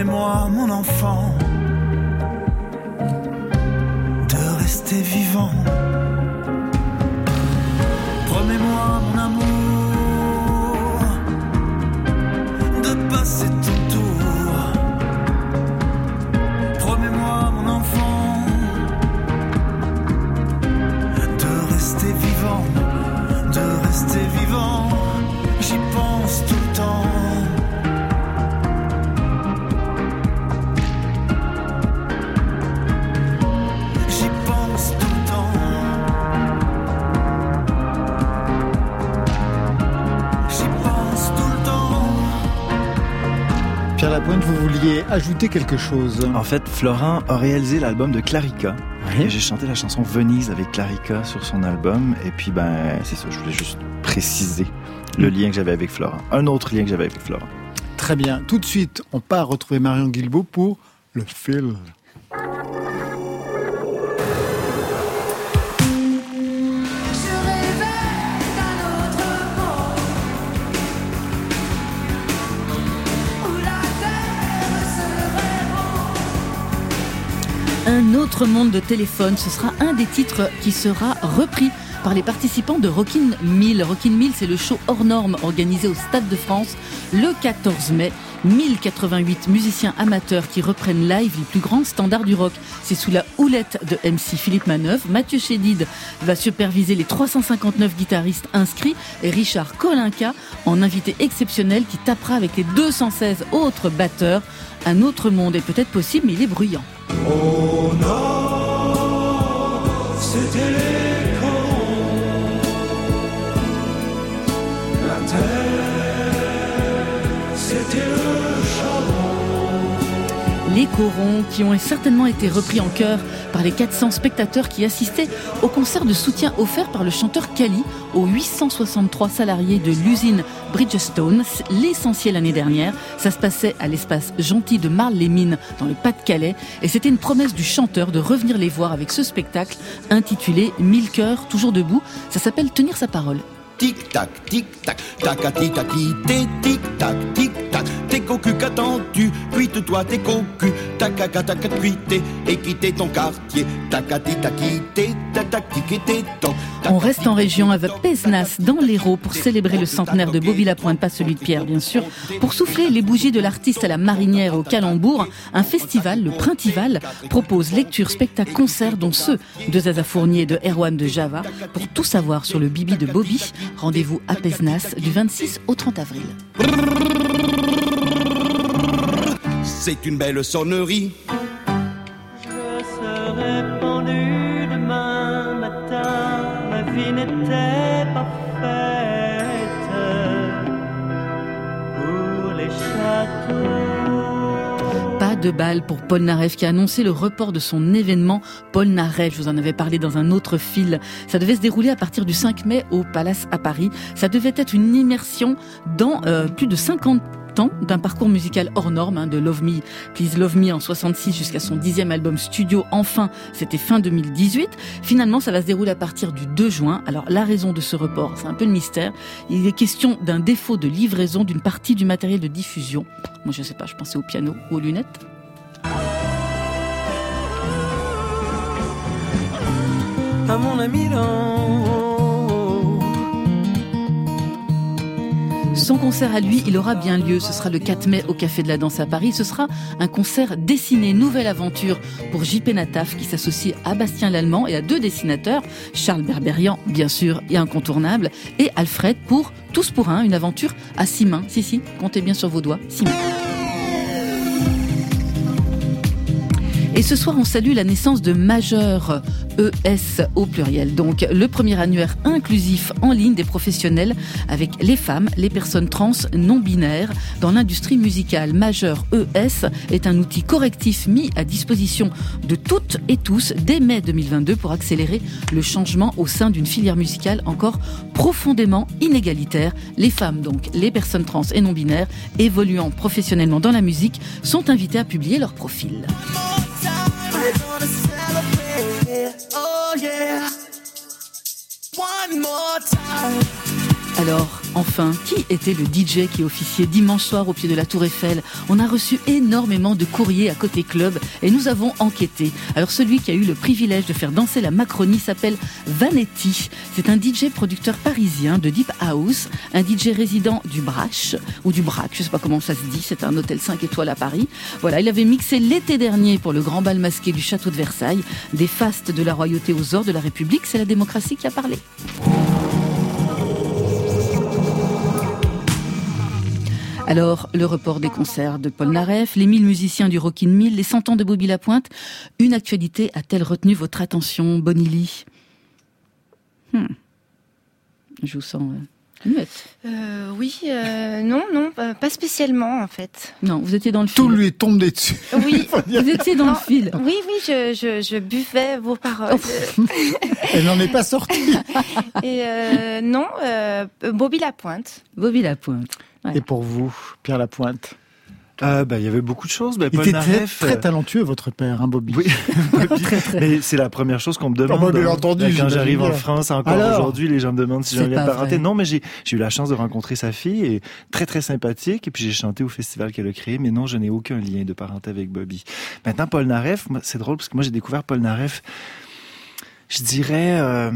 Promets-moi mon enfant de rester vivant. Vouliez ajouter quelque chose En fait, Florent a réalisé l'album de Clarica. Oui. Et j'ai chanté la chanson Venise avec Clarica sur son album. Et puis, ben, c'est ça, je voulais juste préciser le lien que j'avais avec Florent. Un autre lien que j'avais avec Florent. Très bien. Tout de suite, on part retrouver Marion Guilbault pour le fil. Un autre monde de téléphone, ce sera un des titres qui sera repris par les participants de Rockin' 1000. Rockin' 1000, c'est le show hors norme organisé au Stade de France le 14 mai. 1088 musiciens amateurs qui reprennent live les plus grands standards du rock. C'est sous la houlette de MC Philippe Manœuvre. Mathieu Chédid va superviser les 359 guitaristes inscrits et Richard Kolinka en invité exceptionnel qui tapera avec les 216 autres batteurs. Un autre monde est peut-être possible, mais il est bruyant. Oh, Au nord, c'était Les corons qui ont certainement été repris en chœur par les 400 spectateurs qui assistaient au concert de soutien offert par le chanteur Kali aux 863 salariés de l'usine Bridgestone, l'essentiel l'année dernière. Ça se passait à l'espace gentil de Marles-les-Mines dans le Pas-de-Calais et c'était une promesse du chanteur de revenir les voir avec ce spectacle intitulé Mille cœurs toujours debout. Ça s'appelle Tenir sa parole. Tic-tac, tic-tac, tacati taki tic-tac, tic-tac, t'es cocu, qu'attends-tu? Cuite-toi tes et quitter ton quartier. On reste en région avec Pesnas dans l'Hérault pour célébrer le centenaire de Bobby Lapointe, pas celui de Pierre bien sûr. Pour souffler les bougies de l'artiste à la marinière au calembour, un festival, le Printival, propose lecture, spectacle, concert dont ceux de Zaza Fournier et de Erwan de Java. Pour tout savoir sur le bibi de Bobby, rendez-vous à Pesnas du 26 au 30 avril. C'est une belle sonnerie. Je serai pendu demain matin, ma vie n'était pas faite pour les châteaux. Pas de balle pour Paul Naref qui a annoncé le report de son événement Paul Naref. Je vous en avais parlé dans un autre fil. Ça devait se dérouler à partir du 5 mai au Palace à Paris. Ça devait être une immersion dans euh, plus de 50 d'un parcours musical hors norme, hein, de Love Me, Please Love Me en 66 jusqu'à son dixième album studio. Enfin, c'était fin 2018. Finalement, ça va se dérouler à partir du 2 juin. Alors, la raison de ce report, c'est un peu le mystère. Il est question d'un défaut de livraison d'une partie du matériel de diffusion. Moi, je sais pas, je pensais au piano ou aux lunettes. Mon ami Son concert à lui, il aura bien lieu. Ce sera le 4 mai au Café de la Danse à Paris. Ce sera un concert dessiné, nouvelle aventure pour JP Nataf qui s'associe à Bastien Lallemand et à deux dessinateurs, Charles Berberian, bien sûr, et incontournable, et Alfred pour Tous pour un, une aventure à six mains. Si, si, comptez bien sur vos doigts, six mains. Et ce soir, on salue la naissance de Majeur, ES au pluriel. Donc, le premier annuaire inclusif en ligne des professionnels avec les femmes, les personnes trans non binaires dans l'industrie musicale. Majeur ES est un outil correctif mis à disposition de toutes et tous dès mai 2022 pour accélérer le changement au sein d'une filière musicale encore profondément inégalitaire. Les femmes, donc, les personnes trans et non binaires évoluant professionnellement dans la musique sont invitées à publier leur profil. We're gonna celebrate. Oh yeah. One more time. Alors, enfin, qui était le DJ qui officiait dimanche soir au pied de la Tour Eiffel? On a reçu énormément de courriers à côté club et nous avons enquêté. Alors, celui qui a eu le privilège de faire danser la Macronie s'appelle Vanetti. C'est un DJ producteur parisien de Deep House, un DJ résident du Brach ou du Brac, je sais pas comment ça se dit, c'est un hôtel 5 étoiles à Paris. Voilà, il avait mixé l'été dernier pour le grand bal masqué du château de Versailles, des fastes de la royauté aux ors de la République, c'est la démocratie qui a parlé. Alors, le report des concerts de Paul Naref, les 1000 musiciens du Rockin' 1000, les 100 ans de Bobby Lapointe, une actualité a-t-elle retenu votre attention, Bonilly Hmm. Je vous sens euh, muette. Euh, oui, euh, non, non, pas spécialement en fait. Non, vous étiez dans le fil. Tout lui est tombé dessus. Oui, Vous étiez dans le fil. oui, oui, je, je, je buvais vos paroles. Elle n'en est pas sortie. Et euh, non, euh, Bobby Lapointe. Bobby Lapointe. Et pour vous, Pierre Lapointe Euh, bah, il y avait beaucoup de choses. Bah, Il Paul était très, Naref, très euh, talentueux, votre père, hein, Bobby. Oui, Bobby. mais c'est la première chose qu'on me demande. Ah, bah, bien hein. entendu, Quand j'arrive en. France, encore aujourd'hui, les gens me demandent si j'ai C'est un lien de pas parenté. Non, mais j'ai j'ai eu la chance de rencontrer sa fille et très très sympathique. Et puis j'ai chanté au festival qu'elle a créé. Mais non, je n'ai aucun lien de parenté avec Bobby. Maintenant, Paul Naref, c'est drôle parce que moi j'ai découvert Paul Naref. Je dirais. euh,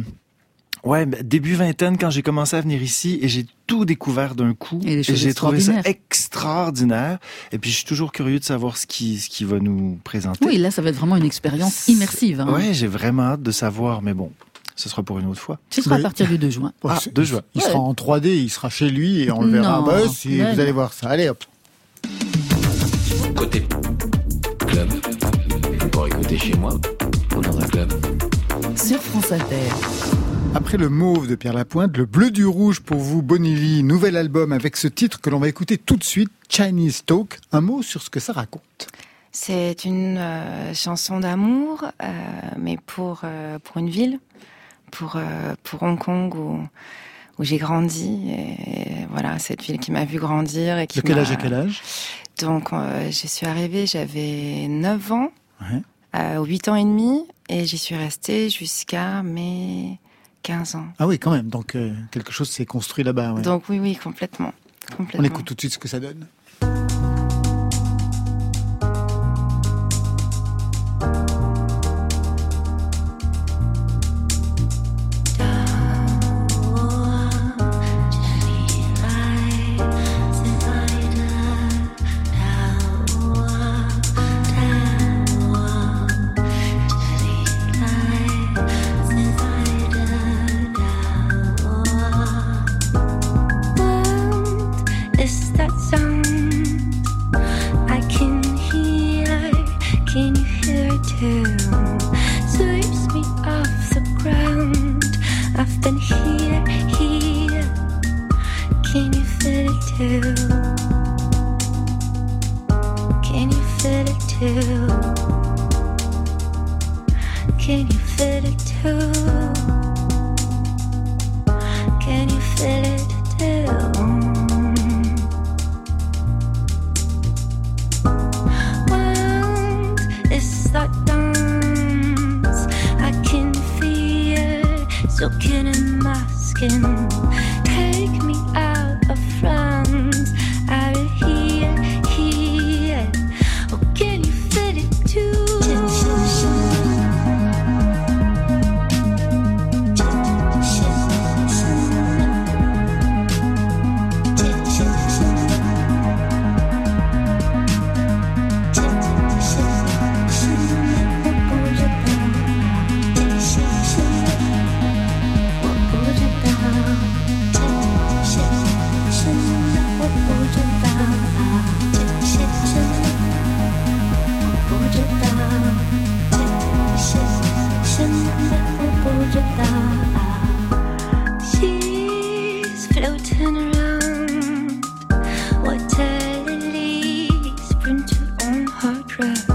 Ouais, début vingtaine, quand j'ai commencé à venir ici, et j'ai tout découvert d'un coup. Et, j'ai trouvé ça extraordinaire. Et puis, je suis toujours curieux de savoir ce qui, ce qui va nous présenter. Oui, là, ça va être vraiment une expérience immersive. Hein. Ouais, j'ai vraiment hâte de savoir, mais bon. Ce sera pour une autre fois. Ce sera à partir du 2 juin. Ah, 2 juin. Il sera en 3D, il sera chez lui et on le verra. bah, si, vous allez voir ça. Allez hop. Côté club. Vous pourrez écouter chez moi ou dans un club? Sur France Inter. Après le mauve de Pierre Lapointe, le bleu du rouge pour vous, Bonilly, nouvel album avec ce titre que l'on va écouter tout de suite, Chinese Talk. Un mot sur ce que ça raconte. C'est une euh, chanson d'amour, euh, mais pour, euh, pour une ville, pour, pour Hong Kong où, où j'ai grandi. Et voilà, cette ville qui m'a vu grandir. Et qui de quel âge à quel âge? Donc, je suis arrivée, j'avais 9 ans, ouais. 8 ans et demi, et j'y suis restée jusqu'à mes 15 ans. Ah oui, quand même. Donc euh, quelque chose s'est construit là-bas. Ouais. Donc oui, oui, complètement. complètement. On écoute tout de suite ce que ça donne. dress.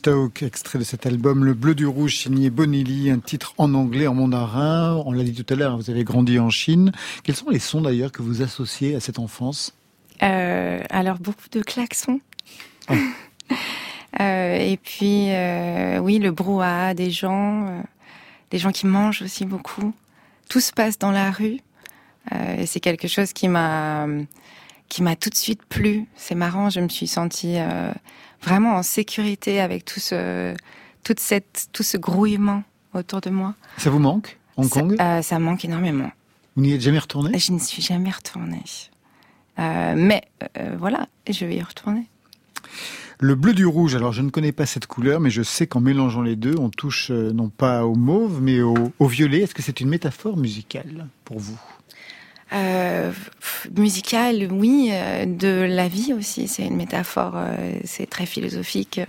Stoke, extrait de cet album Le Bleu du Rouge signé Bonelli, un titre en anglais, en mandarin. On l'a dit tout à l'heure, vous avez grandi en Chine. Quels sont les sons d'ailleurs que vous associez à cette enfance? Euh, Alors beaucoup de klaxons. Ah. euh, et puis euh, oui, le brouhaha des gens, des gens qui mangent aussi beaucoup. Tout se passe dans la rue. Et c'est quelque chose qui m'a qui m'a tout de suite plu. C'est marrant, je me suis sentie vraiment en sécurité avec tout ce toute cette tout ce grouillement autour de moi. Ça vous manque, Hong Ça- Kong? euh, Ça manque énormément. Vous n'y êtes jamais retourné Je n'y suis jamais retournée. Euh, mais euh, voilà, je vais y retourner. Le bleu du rouge, alors je ne connais pas cette couleur, mais je sais qu'en mélangeant les deux, on touche euh, non pas au mauve, mais au, au violet. Est-ce que c'est une métaphore musicale pour vous? Euh, musical, oui, euh, de la vie aussi. C'est une métaphore, euh, c'est très philosophique.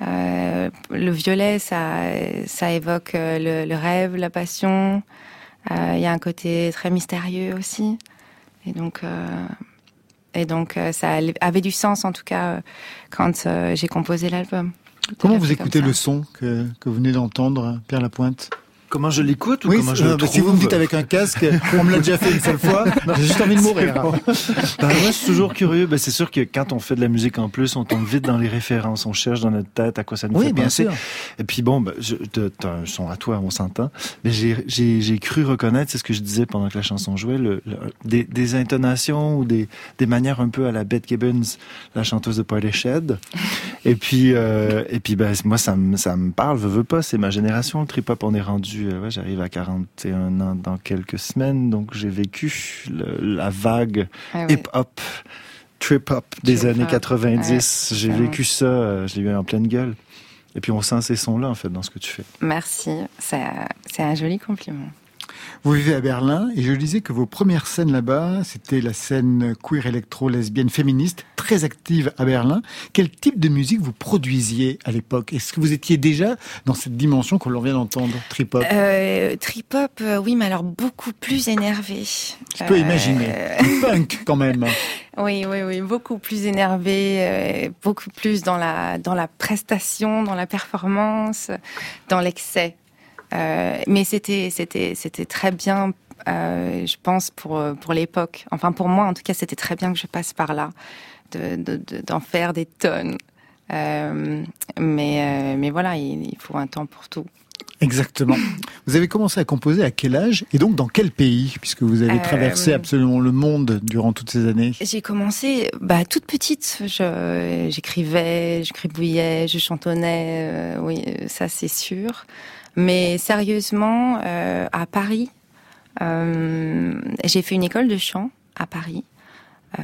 Euh, le violet, ça, ça évoque le, le rêve, la passion. Euh, Il y a un côté très mystérieux aussi. Et donc, euh, et donc ça avait du sens en tout cas quand j'ai composé l'album. Comment vous écoutez le son que, que vous venez d'entendre, Pierre Lapointe? Comment je l'écoute ou Oui, comment je le bah, trouve si vous me dites avec un casque, on me l'a déjà fait une seule fois, j'ai juste envie de mourir. Ben, moi, je suis toujours curieux. Ben, c'est sûr que quand on fait de la musique en plus, on tombe vite dans les références. On cherche dans notre tête à quoi ça nous Oui, fait bien penser. sûr. Et puis bon, ben, je, un son à toi, on s'entend. Mais j'ai, cru reconnaître, c'est ce que je disais pendant que la chanson jouait, le, le- des, des intonations ou des, des manières un peu à la Bette Gibbons, la chanteuse de Portishead. Et puis, euh, et puis ben, moi, ça me, ça me parle, veux, veux pas, c'est ma génération, le trip-hop. On est rendu, euh, ouais, j'arrive à 41 ans dans quelques semaines, donc j'ai vécu le- la vague Ah hip-hop, trip-hop des Trip-hop, années 90. ouais, j'ai vécu ça, euh, je l'ai eu en pleine gueule. Et puis on sent ces sons-là, en fait, dans ce que tu fais. Merci, c'est un joli compliment. Vous vivez à Berlin et je disais que vos premières scènes là-bas, c'était la scène queer électro lesbienne féministe, très active à Berlin. Quel type de musique vous produisiez à l'époque? Est-ce que vous étiez déjà dans cette dimension que l'on vient d'entendre, trip-hop? Euh, trip hop, euh, oui, mais alors beaucoup plus énervé. Je peux Euh, imaginer. Punk quand même. Oui, oui, oui, beaucoup plus énervé, beaucoup plus dans la dans la prestation, dans la performance, dans l'excès. Euh, mais c'était c'était c'était très bien, euh, je pense pour pour l'époque. Enfin pour moi, en tout cas, c'était très bien que je passe par là, de de- de- d'en faire des tonnes. Euh, mais euh, mais voilà, il, il faut un temps pour tout. Exactement. Vous avez commencé à composer à quel âge et donc dans quel pays Puisque vous avez Euh, traversé absolument le monde durant toutes ces années? J'ai commencé bah, toute petite. Je- J'écrivais, je gribouillais, je chantonnais. euh, oui, euh, ça c'est sûr. Mais sérieusement, euh, à Paris, euh, j'ai fait une école de chant à Paris. Euh,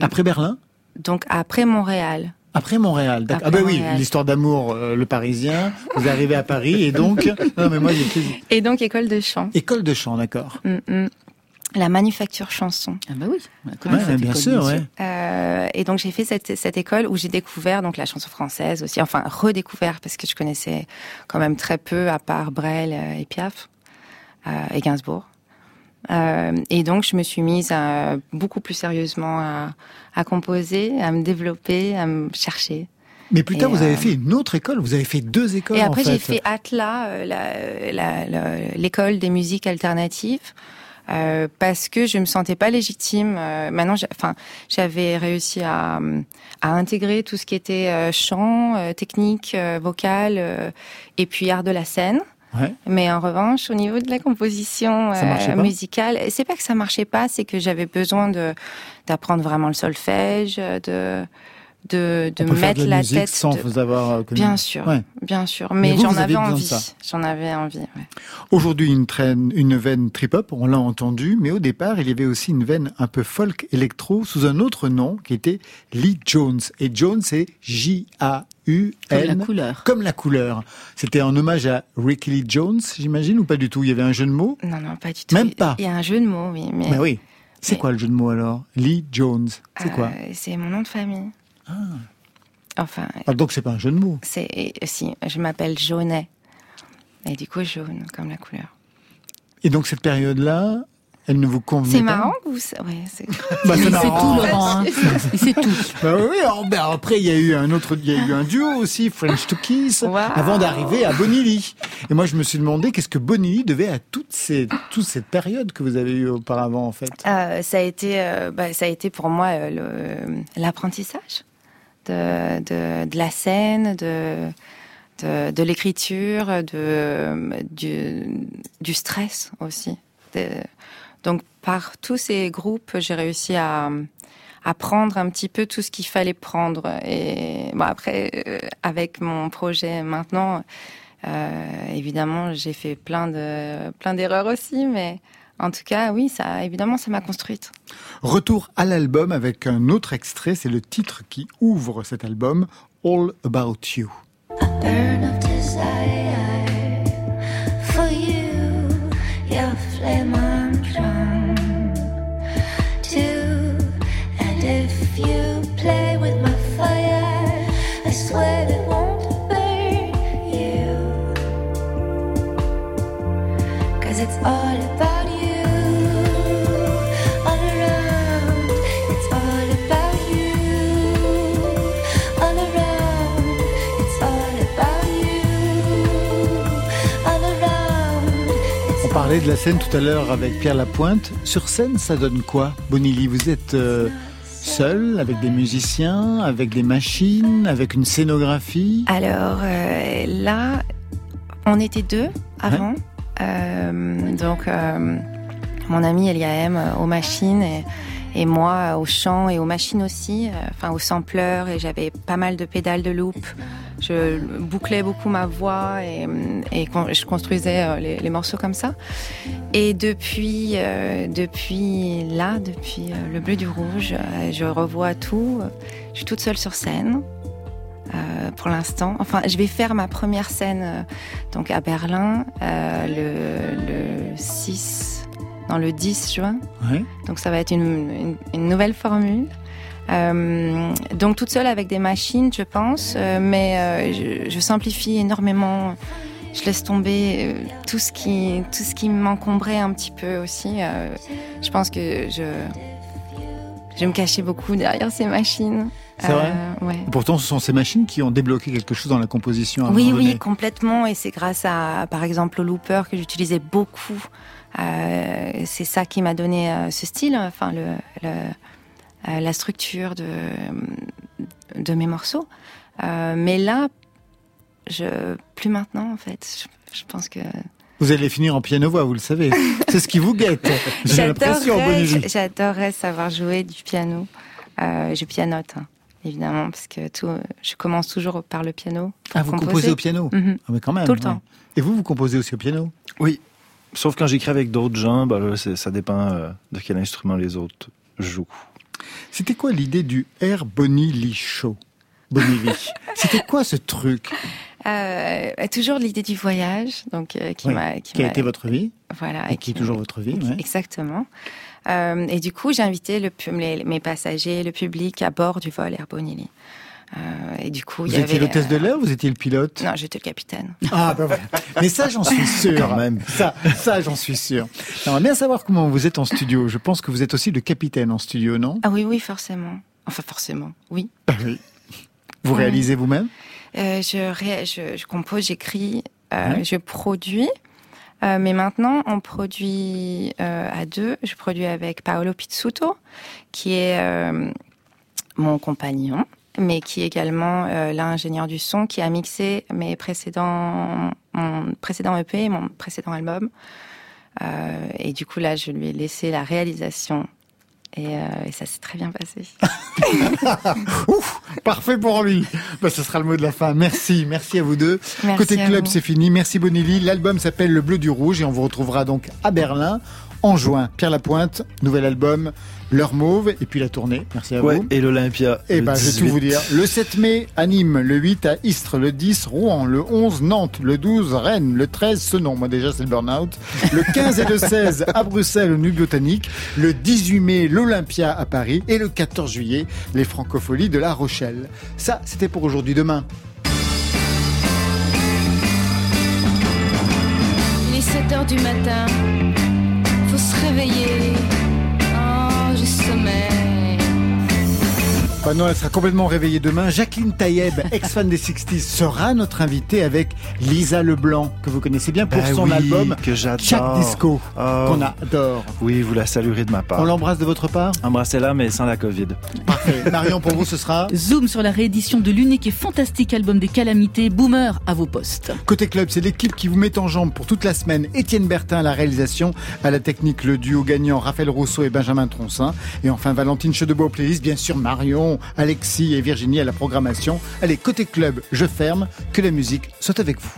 Après Berlin? Donc après Montréal. Après Montréal, d'accord. Ah bah oui, l'histoire d'amour, euh, le Parisien. Vous arrivez à Paris et donc... Non mais moi j'ai Et donc école de chant. école de chant, d'accord. Mm, mm. La manufacture chanson. Ah bah oui. Ouais, bien école, sûr, ouais. Euh, et donc j'ai fait cette, cette école où j'ai découvert donc la chanson française aussi, enfin redécouvert parce que je connaissais quand même très peu à part Brel euh, et Piaf euh, et Gainsbourg. Euh, et donc je me suis mise à, beaucoup plus sérieusement à, à composer, à me développer, à me chercher. Mais plus tard, Et, vous avez euh, fait une autre école. Vous avez fait deux écoles Et après en fait. j'ai fait Atla, euh, la- la- la- l'école des musiques alternatives. Euh, parce que je me sentais pas légitime. Euh, maintenant, enfin, j'avais réussi à, à intégrer tout ce qui était euh, chant, euh, technique, euh, vocale, euh, et puis art de la scène. Ouais. Mais en revanche, au niveau de la composition euh, musicale, c'est pas que ça marchait pas, c'est que j'avais besoin de d'apprendre vraiment le solfège, de de, mettre de la, la tête. sans de- vous avoir euh, connu. Bien sûr, Ouais. bien sûr. Mais j'en avais envie. J'en avais envie. ouais. Aujourd'hui, une, traîne, une veine trip-hop, on l'a entendu, mais au départ, il y avait aussi une veine un peu folk électro sous un autre nom qui était Lee Jones. Et Jones, c'est J-A-U-N. Comme la couleur. Comme la couleur. C'était en hommage à Ricky Lee Jones, j'imagine, ou pas du tout? Il y avait un jeu de mots? Non, non, pas du tout. Même pas. Il y a un jeu de mots, oui. Mais Bah oui. C'est mais- quoi le jeu de mots alors? Lee Jones. C'est euh, quoi? C'est mon nom de famille. Enfin, Ah, Donc c'est pas un jeu de mots. c'est si je m'appelle Jaunet. Et du coup, jaune, comme la couleur. Et donc cette période-là, elle ne vous convenait C'est pas marrant que vous. Ouais, c'est. Bah, c'est C'est marrant. tout, Laurent. hein. C'est tout. Bah oui, alors, bah, après il y a eu un autre, il y a eu un duo aussi, French to Kiss, Wow. avant d'arriver à Bonnie Lee. Et moi je me suis demandé qu'est-ce que Bonnie Lee devait à toutes ces, toute cette période que vous avez eue auparavant en fait. Euh, ça a été, euh, bah, ça a été pour moi euh, l'apprentissage de, de, de la scène, de de, l'écriture, de du, du stress aussi. Donc par tous ces groupes, j'ai réussi à à prendre un petit peu tout ce qu'il fallait prendre. Et bon après, euh, avec mon projet maintenant, euh, évidemment, j'ai fait plein de plein d'erreurs aussi, mais en tout cas, oui, ça évidemment, ça m'a construite. Retour à l'album avec un autre extrait, c'est le titre qui ouvre cet album, All About You. burn of desire for you. Your flame I'm drawn to, and if you parlait de la scène tout à l'heure avec Pierre Lapointe. Sur scène, ça donne quoi, Bonilly? Vous êtes euh, seul, avec des musiciens, avec des machines, avec une scénographie? Alors euh, là, on était deux avant. Euh, donc, mon ami Eliaem euh, aux machines et, et moi euh, au chant et aux machines aussi, euh, enfin au sampleur. Et j'avais pas mal de pédales de loop. Je bouclais beaucoup ma voix et, con- je construisais euh, les, morceaux comme ça. Et depuis, euh, depuis là, depuis euh, le bleu du rouge, euh, je revois tout. Je suis toute seule sur scène euh, pour l'instant. Enfin, je vais faire ma première scène euh, donc à Berlin euh, le 6, non le 10 juin. Ouais. Donc ça va être une, une- une nouvelle formule. Euh, donc toute seule avec des machines, je pense, euh, mais euh, je, je simplifie énormément. Je laisse tomber tout ce qui tout ce qui m'encombrait un petit peu aussi. Je pense que je je me cachais beaucoup derrière ces machines. C'est vrai ouais. Pourtant, ce sont ces machines qui ont débloqué quelque chose dans la composition. à Oui, oui, donné. complètement. Et c'est grâce à, par exemple, au looper que j'utilisais beaucoup. Euh, c'est ça qui m'a donné euh, ce style, enfin le, le- euh, la structure de de mes morceaux. Euh, mais là, je plus maintenant en fait. Je, je pense que Vous allez finir en piano-voix, vous le savez. C'est ce qui vous guette. J'ai l'impression, j'adorerais, savoir jouer du piano. Euh, je pianote. hein, Évidemment, parce que tout, je commence toujours par le piano. pour Ah, vous composer. composez au piano Mhm. Ah, mais quand même. Tout le ouais. temps. Et vous, vous composez aussi au piano? Oui, sauf quand j'écris avec d'autres gens, bah là, ça dépend euh, de quel instrument les autres jouent. C'était quoi l'idée du Air Bonilly Show? Bonilly. C'était quoi ce truc? Euh, toujours l'idée du voyage, donc euh, qui Oui, m'a Qui a été votre vie voilà et qui est toujours votre vie ouais. exactement. Euh, et du coup, j'ai invité le, pu- les- mes passagers, le public à bord du vol Air Bonilly. Euh, et du coup, il Vous y étiez l'hôtesse de euh, l'air ou vous étiez le pilote? Non, j'étais le capitaine. Ah, ben voilà. Mais ça, j'en suis sûr. Quand même. Ça, ça j'en suis sûr. J'aimerais bien savoir comment vous êtes en studio. Je pense que vous êtes aussi le capitaine en studio, non? Ah oui, oui, forcément. Enfin, forcément, oui. Ah oui. Vous réalisez vous-même? Euh, je, ré- je, je compose, j'écris, euh, Ouais. je produis. Euh, mais maintenant, on produit euh, à deux. Je produis avec Paolo Pizzuto, qui est euh, mon compagnon, mais qui est également euh, l'ingénieur du son qui a mixé mes précédents, mon précédent EP et mon précédent album. Euh, et du coup, là, je lui ai laissé la réalisation. Et, euh, et ça s'est très bien passé. Ouf, parfait pour lui. Bah, ce sera le mot de la fin. Merci, merci à vous deux. Merci Côté club, c'est fini. Merci Bonilly. L'album s'appelle Le Bleu du Rouge et on vous retrouvera donc à Berlin en juin. Pierre Lapointe, nouvel album, L'heure mauve et puis la tournée. Merci à Ouais, vous. et l'Olympia. Eh le ben, je vais 18. tout vous dire. Le 7 mai à Nîmes, le 8 à Istres, le 10 Rouen, le 11 Nantes, le 12 Rennes, le 13 Senon, moi déjà c'est le burn-out, le 15 et le 16 à Bruxelles au Nu Botanique, le 18 mai l'Olympia à Paris et le 14 juillet les Francopholies de La Rochelle. Ça, c'était pour aujourd'hui. Demain, Il est 7 heures du matin, faut se réveiller. Bah non, elle sera complètement réveillée demain. Jacqueline Taïeb, ex-fan des 60s, sera notre invitée avec Lisa Leblanc, que vous connaissez bien pour Ben son oui, album que j'adore. Chaque Disco, Oh. qu'on adore. Oui, vous la saluerez de ma part. On l'embrasse de votre part Embrassez-la, mais sans la Covid. Parfait. Marion, pour vous, ce sera Zoom sur la réédition de l'unique et fantastique album des calamités, Boomer à vos postes. Côté club, c'est l'équipe qui vous met en jambe pour toute la semaine. Étienne Bertin à la réalisation, à la technique, le duo gagnant Raphaël Rousseau et Benjamin Troncin. Et enfin, Valentine Chedebois au playlist, bien sûr Marion, Alexis et Virginie à la programmation. Allez, côté club, je ferme. Que la musique soit avec vous.